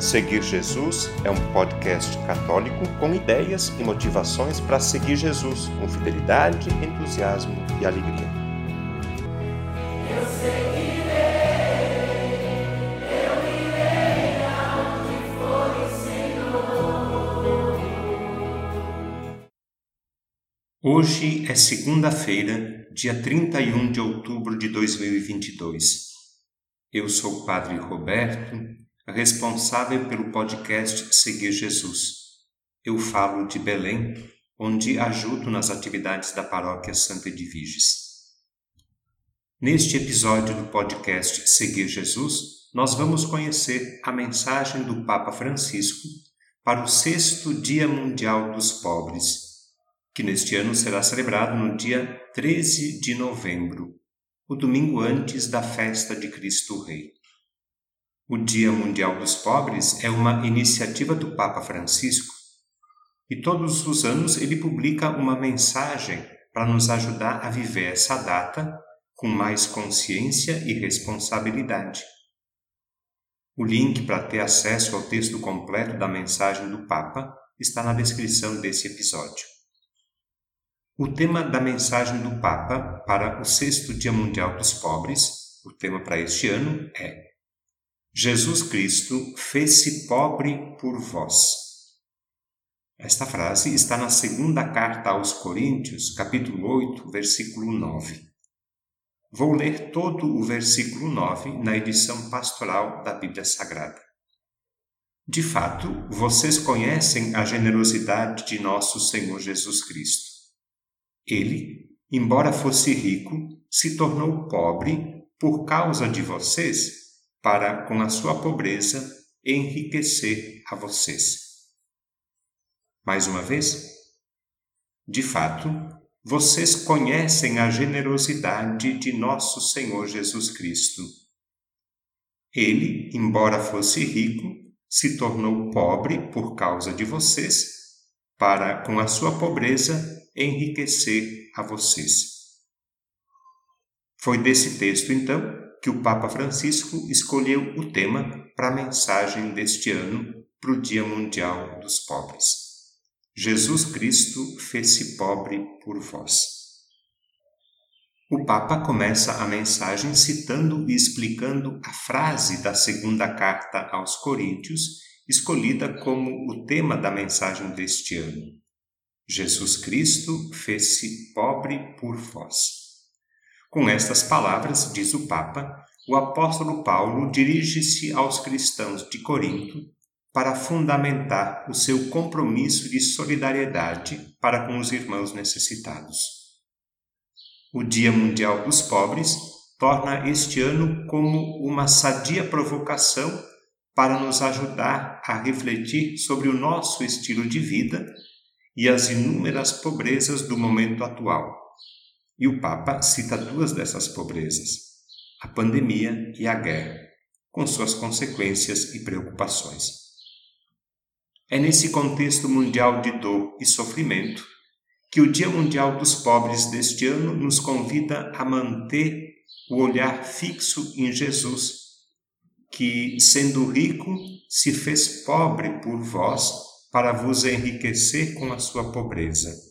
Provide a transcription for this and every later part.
Seguir Jesus é um podcast católico com ideias e motivações para seguir Jesus com fidelidade, entusiasmo e alegria. Eu seguirei, eu irei for o Senhor. Hoje é segunda-feira, dia 31 de outubro de 2022. Eu sou o Padre Roberto responsável pelo podcast Seguir Jesus. Eu falo de Belém, onde ajudo nas atividades da paróquia Santa Edviges. Neste episódio do podcast Seguir Jesus, nós vamos conhecer a mensagem do Papa Francisco para o sexto Dia Mundial dos Pobres, que neste ano será celebrado no dia 13 de novembro, o domingo antes da festa de Cristo Rei. O Dia Mundial dos Pobres é uma iniciativa do Papa Francisco e todos os anos ele publica uma mensagem para nos ajudar a viver essa data com mais consciência e responsabilidade. O link para ter acesso ao texto completo da mensagem do Papa está na descrição desse episódio. O tema da mensagem do Papa para o sexto Dia Mundial dos Pobres, o tema para este ano é Jesus Cristo fez-se pobre por vós. Esta frase está na segunda carta aos Coríntios, capítulo 8, versículo 9. Vou ler todo o versículo 9 na edição pastoral da Bíblia Sagrada. De fato, vocês conhecem a generosidade de nosso Senhor Jesus Cristo. Ele, embora fosse rico, se tornou pobre por causa de vocês para, com a sua pobreza, enriquecer a vocês. Mais uma vez, de fato, vocês conhecem a generosidade de nosso Senhor Jesus Cristo. Ele, embora fosse rico, se tornou pobre por causa de vocês, para, com a sua pobreza, enriquecer a vocês. Foi desse texto, então, que o Papa Francisco escolheu o tema para a mensagem deste ano para o Dia Mundial dos Pobres. Jesus Cristo fez-se pobre por vós. O Papa começa a mensagem citando e explicando a frase da segunda carta aos Coríntios, escolhida como o tema da mensagem deste ano. Jesus Cristo fez-se pobre por vós. Com estas palavras, diz o Papa, o apóstolo Paulo dirige-se aos cristãos de Corinto para fundamentar o seu compromisso de solidariedade para com os irmãos necessitados. O Dia Mundial dos Pobres torna este ano como uma sadia provocação para nos ajudar a refletir sobre o nosso estilo de vida e as inúmeras pobrezas do momento atual e o Papa cita duas dessas pobrezas, a pandemia e a guerra, com suas consequências e preocupações. É nesse contexto mundial de dor e sofrimento que o Dia Mundial dos Pobres deste ano nos convida a manter o olhar fixo em Jesus, que, sendo rico, se fez pobre por vós para vos enriquecer com a sua pobreza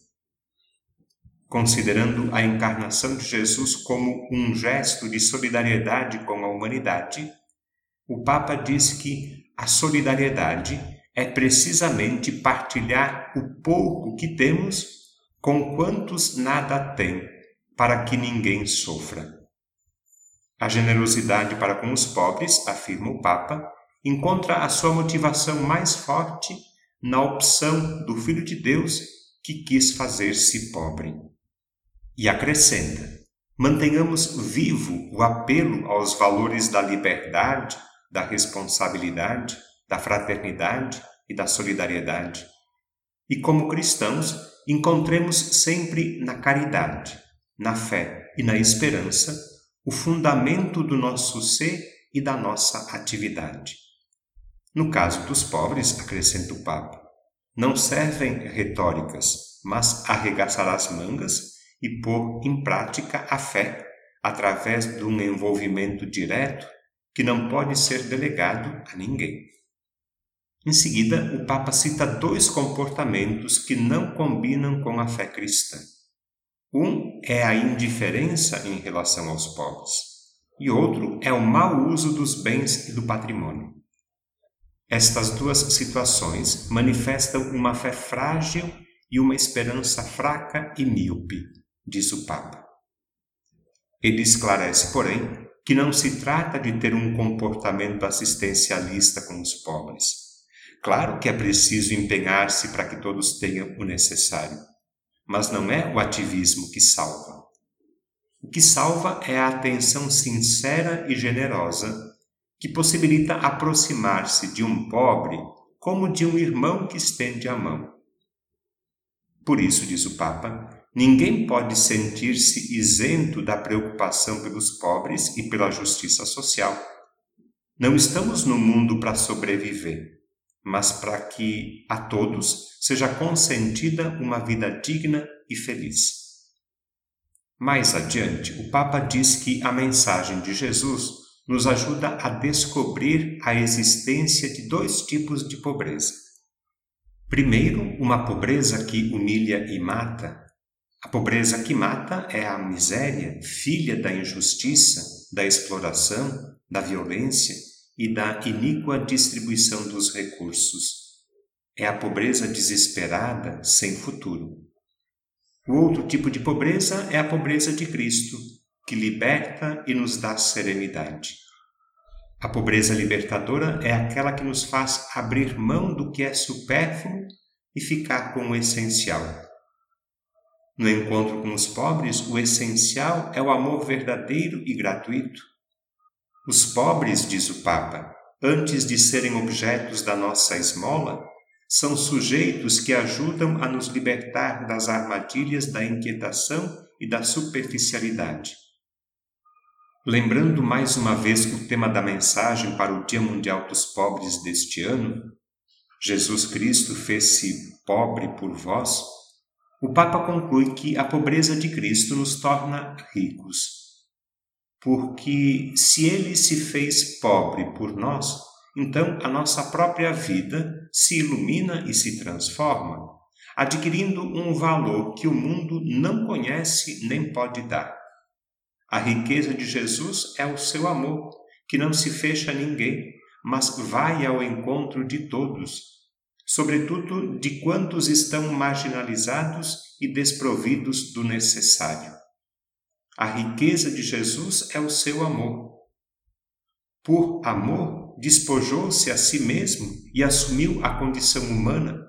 considerando a encarnação de Jesus como um gesto de solidariedade com a humanidade, o Papa diz que a solidariedade é precisamente partilhar o pouco que temos com quantos nada têm, para que ninguém sofra. A generosidade para com os pobres, afirma o Papa, encontra a sua motivação mais forte na opção do Filho de Deus que quis fazer-se pobre. E acrescenta: mantenhamos vivo o apelo aos valores da liberdade, da responsabilidade, da fraternidade e da solidariedade. E como cristãos, encontremos sempre na caridade, na fé e na esperança o fundamento do nosso ser e da nossa atividade. No caso dos pobres, acrescenta o Papa, não servem retóricas, mas arregaçar as mangas e pôr em prática a fé através de um envolvimento direto que não pode ser delegado a ninguém. Em seguida, o Papa cita dois comportamentos que não combinam com a fé cristã. Um é a indiferença em relação aos pobres, e outro é o mau uso dos bens e do patrimônio. Estas duas situações manifestam uma fé frágil e uma esperança fraca e míope, diz o Papa. Ele esclarece, porém, que não se trata de ter um comportamento assistencialista com os pobres Claro que é preciso empenhar-se para que todos tenham o necessário, mas não é o ativismo que salva. O que salva é a atenção sincera e generosa que possibilita aproximar-se de um pobre como de um irmão que estende a mão. Por isso, diz o Papa, ninguém pode sentir-se isento da preocupação pelos pobres e pela justiça social. Não estamos no mundo para sobreviver mas para que a todos seja consentida uma vida digna e feliz. Mais adiante, o Papa diz que a mensagem de Jesus nos ajuda a descobrir a existência de dois tipos de pobreza. Primeiro, uma pobreza que humilha e mata. A pobreza que mata é a miséria, filha da injustiça, da exploração, da violência, e da iníqua distribuição dos recursos. É a pobreza desesperada, sem futuro. O outro tipo de pobreza é a pobreza de Cristo, que liberta e nos dá serenidade. A pobreza libertadora é aquela que nos faz abrir mão do que é supérfluo e ficar com o essencial. No encontro com os pobres, o essencial é o amor verdadeiro e gratuito. Os pobres, diz o Papa, antes de serem objetos da nossa esmola, são sujeitos que ajudam a nos libertar das armadilhas da inquietação e da superficialidade. Lembrando mais uma vez o tema da mensagem para o Dia Mundial dos Pobres deste ano, Jesus Cristo fez-se pobre por vós, o Papa conclui que a pobreza de Cristo nos torna ricos porque se ele se fez pobre por nós, então a nossa própria vida se ilumina e se transforma, adquirindo um valor que o mundo não conhece nem pode dar. A riqueza de Jesus é o seu amor, que não se fecha a ninguém, mas vai ao encontro de todos, sobretudo de quantos estão marginalizados e desprovidos do necessário. A riqueza de Jesus é o seu amor. Por amor, despojou-se a si mesmo e assumiu a condição humana.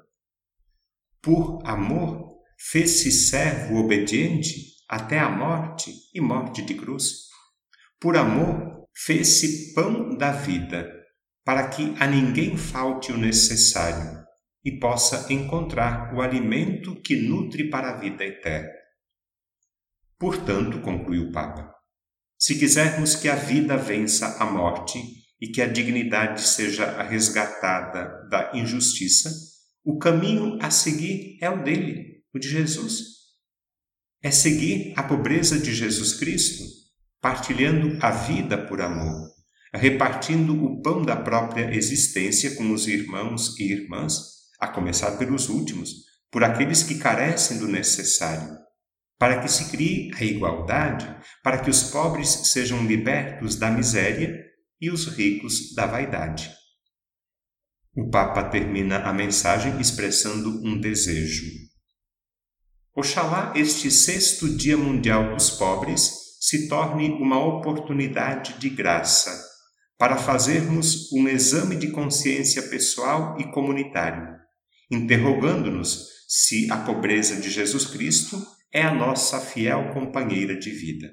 Por amor, fez-se servo obediente até a morte e morte de cruz. Por amor, fez-se pão da vida, para que a ninguém falte o necessário e possa encontrar o alimento que nutre para a vida eterna. Portanto, concluiu o Papa, se quisermos que a vida vença a morte e que a dignidade seja resgatada da injustiça, o caminho a seguir é o dele, o de Jesus. É seguir a pobreza de Jesus Cristo, partilhando a vida por amor, repartindo o pão da própria existência com os irmãos e irmãs, a começar pelos últimos, por aqueles que carecem do necessário para que se crie a igualdade, para que os pobres sejam libertos da miséria e os ricos da vaidade. O Papa termina a mensagem expressando um desejo. Oxalá este sexto Dia Mundial dos Pobres se torne uma oportunidade de graça para fazermos um exame de consciência pessoal e comunitário, interrogando-nos se a pobreza de Jesus Cristo é a nossa fiel companheira de vida.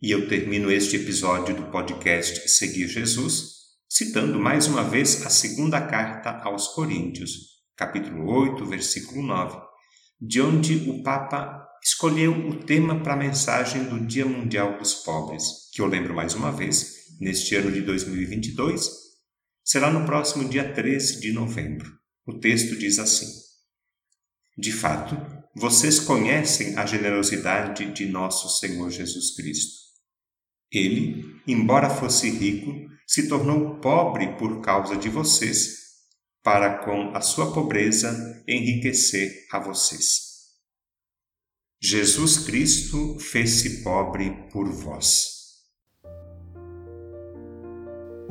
E eu termino este episódio do podcast Seguir Jesus citando mais uma vez a segunda carta aos Coríntios, capítulo 8, versículo 9, de onde o Papa escolheu o tema para a mensagem do Dia Mundial dos Pobres, que eu lembro mais uma vez, neste ano de 2022, será no próximo dia 13 de novembro. O texto diz assim: De fato, vocês conhecem a generosidade de nosso Senhor Jesus Cristo. Ele, embora fosse rico, se tornou pobre por causa de vocês, para com a sua pobreza enriquecer a vocês. Jesus Cristo fez-se pobre por vós.